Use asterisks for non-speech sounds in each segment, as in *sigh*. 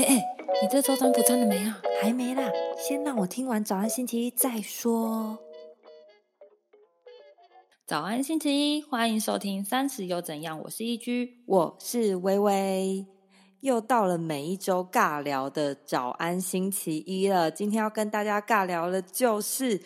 哎哎，你这周占卜占了没啊？还没啦，先让我听完早安星期一再说。早安星期一，欢迎收听三十又怎样？我是一居，我是微微，又到了每一周尬聊的早安星期一了。今天要跟大家尬聊的就是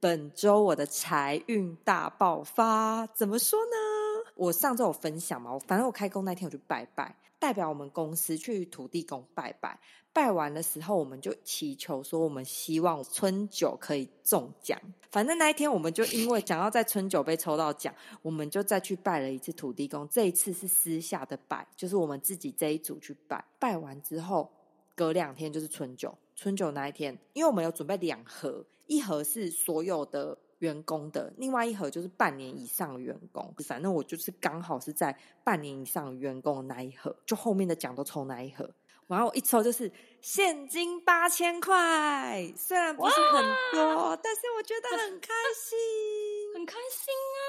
本周我的财运大爆发。怎么说呢？我上周有分享嘛，反正我开工那天我就拜拜。代表我们公司去土地公拜拜，拜完的时候我们就祈求说，我们希望春酒可以中奖。反正那一天我们就因为想要在春酒被抽到奖，我们就再去拜了一次土地公。这一次是私下的拜，就是我们自己这一组去拜。拜完之后，隔两天就是春酒。春酒那一天，因为我们有准备两盒，一盒是所有的。员工的另外一盒就是半年以上的员工，反正我就是刚好是在半年以上员工的那一盒，就后面的奖都抽那一盒。然后我一抽就是现金八千块，虽然不是很多，但是我觉得很开心，很开心啊！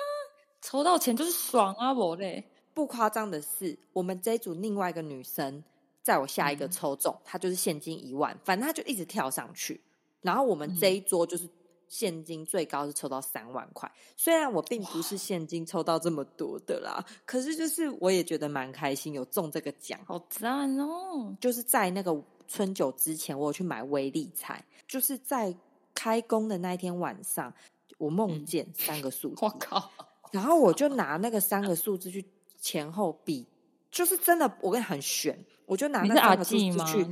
抽到钱就是爽啊！我嘞，不夸张的是，我们这一组另外一个女生，在我下一个抽中，她就是现金一万，反正她就一直跳上去。然后我们这一桌就是。现金最高是抽到三万块，虽然我并不是现金抽到这么多的啦，可是就是我也觉得蛮开心，有中这个奖，好赞哦！就是在那个春酒之前，我有去买微利彩，就是在开工的那一天晚上，我梦见三个数 *laughs* 字，我靠！然后我就拿那个三个数字去前后比，就是真的，我跟你很悬，我就拿那三个数字去，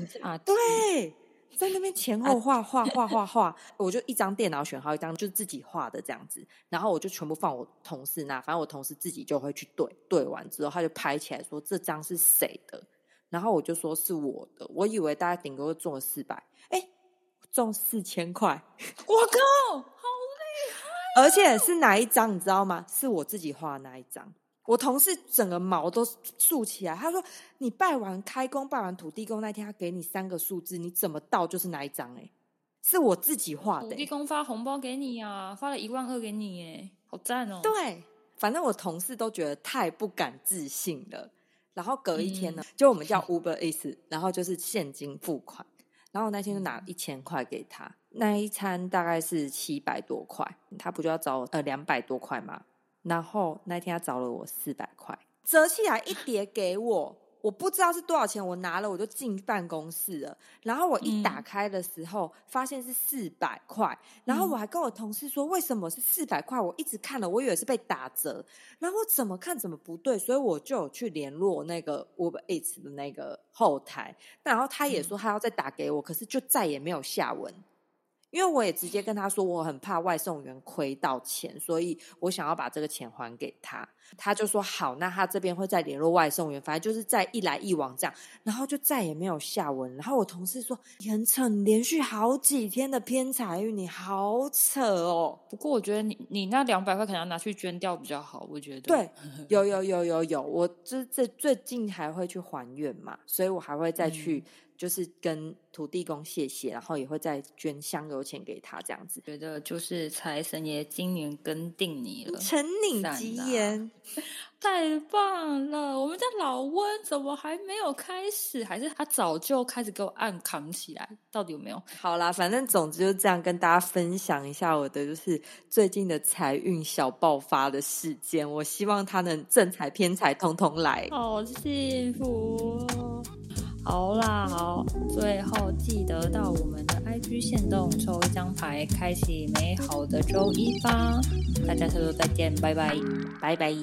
对。在那边前后画画画画画，我就一张电脑选好一张，就自己画的这样子，然后我就全部放我同事那，反正我同事自己就会去对，对完之后他就拍起来说这张是谁的，然后我就说是我的，我以为大家顶多中了四百，哎，中四千块，我靠，好厉害！而且是哪一张你知道吗？是我自己画那一张。我同事整个毛都竖起来，他说：“你拜完开工、拜完土地公那天，他给你三个数字，你怎么到就是哪一张？哎，是我自己画的。土地公发红包给你啊，发了一万二给你，哎，好赞哦！对，反正我同事都觉得太不敢置信了。然后隔一天呢，就我们叫 Uber Eats，然后就是现金付款，然后那天就拿一千块给他，那一餐大概是七百多块，他不就要找呃两百多块吗？然后那天他找了我四百块，折起来一叠给我，我不知道是多少钱，我拿了我就进办公室了。然后我一打开的时候，发现是四百块。然后我还跟我同事说，为什么是四百块？我一直看了，我以为是被打折。然后我怎么看怎么不对，所以我就有去联络那个 Uber Eats 的那个后台。然后他也说他要再打给我，可是就再也没有下文。因为我也直接跟他说，我很怕外送员亏到钱，所以我想要把这个钱还给他。他就说好，那他这边会再联络外送员，反正就是在一来一往这样，然后就再也没有下文。然后我同事说很扯，连续好几天的偏财运，你好扯哦。不过我觉得你你那两百块可能要拿去捐掉比较好，我觉得。对，有有有有有，我这这最近还会去还愿嘛，所以我还会再去。就是跟土地公谢谢，然后也会再捐香油钱给他，这样子。觉得就是财神爷今年跟定你了，承你吉言，*laughs* 太棒了！我们家老温怎么还没有开始？还是他早就开始给我按扛起来？到底有没有？好啦，反正总之就这样跟大家分享一下我的就是最近的财运小爆发的事件。我希望他能正财偏财通通来，好幸福。好啦，好，最后记得到我们的 IG 线动抽一张牌，开启美好的周一吧！大家下周再见，拜拜，拜拜。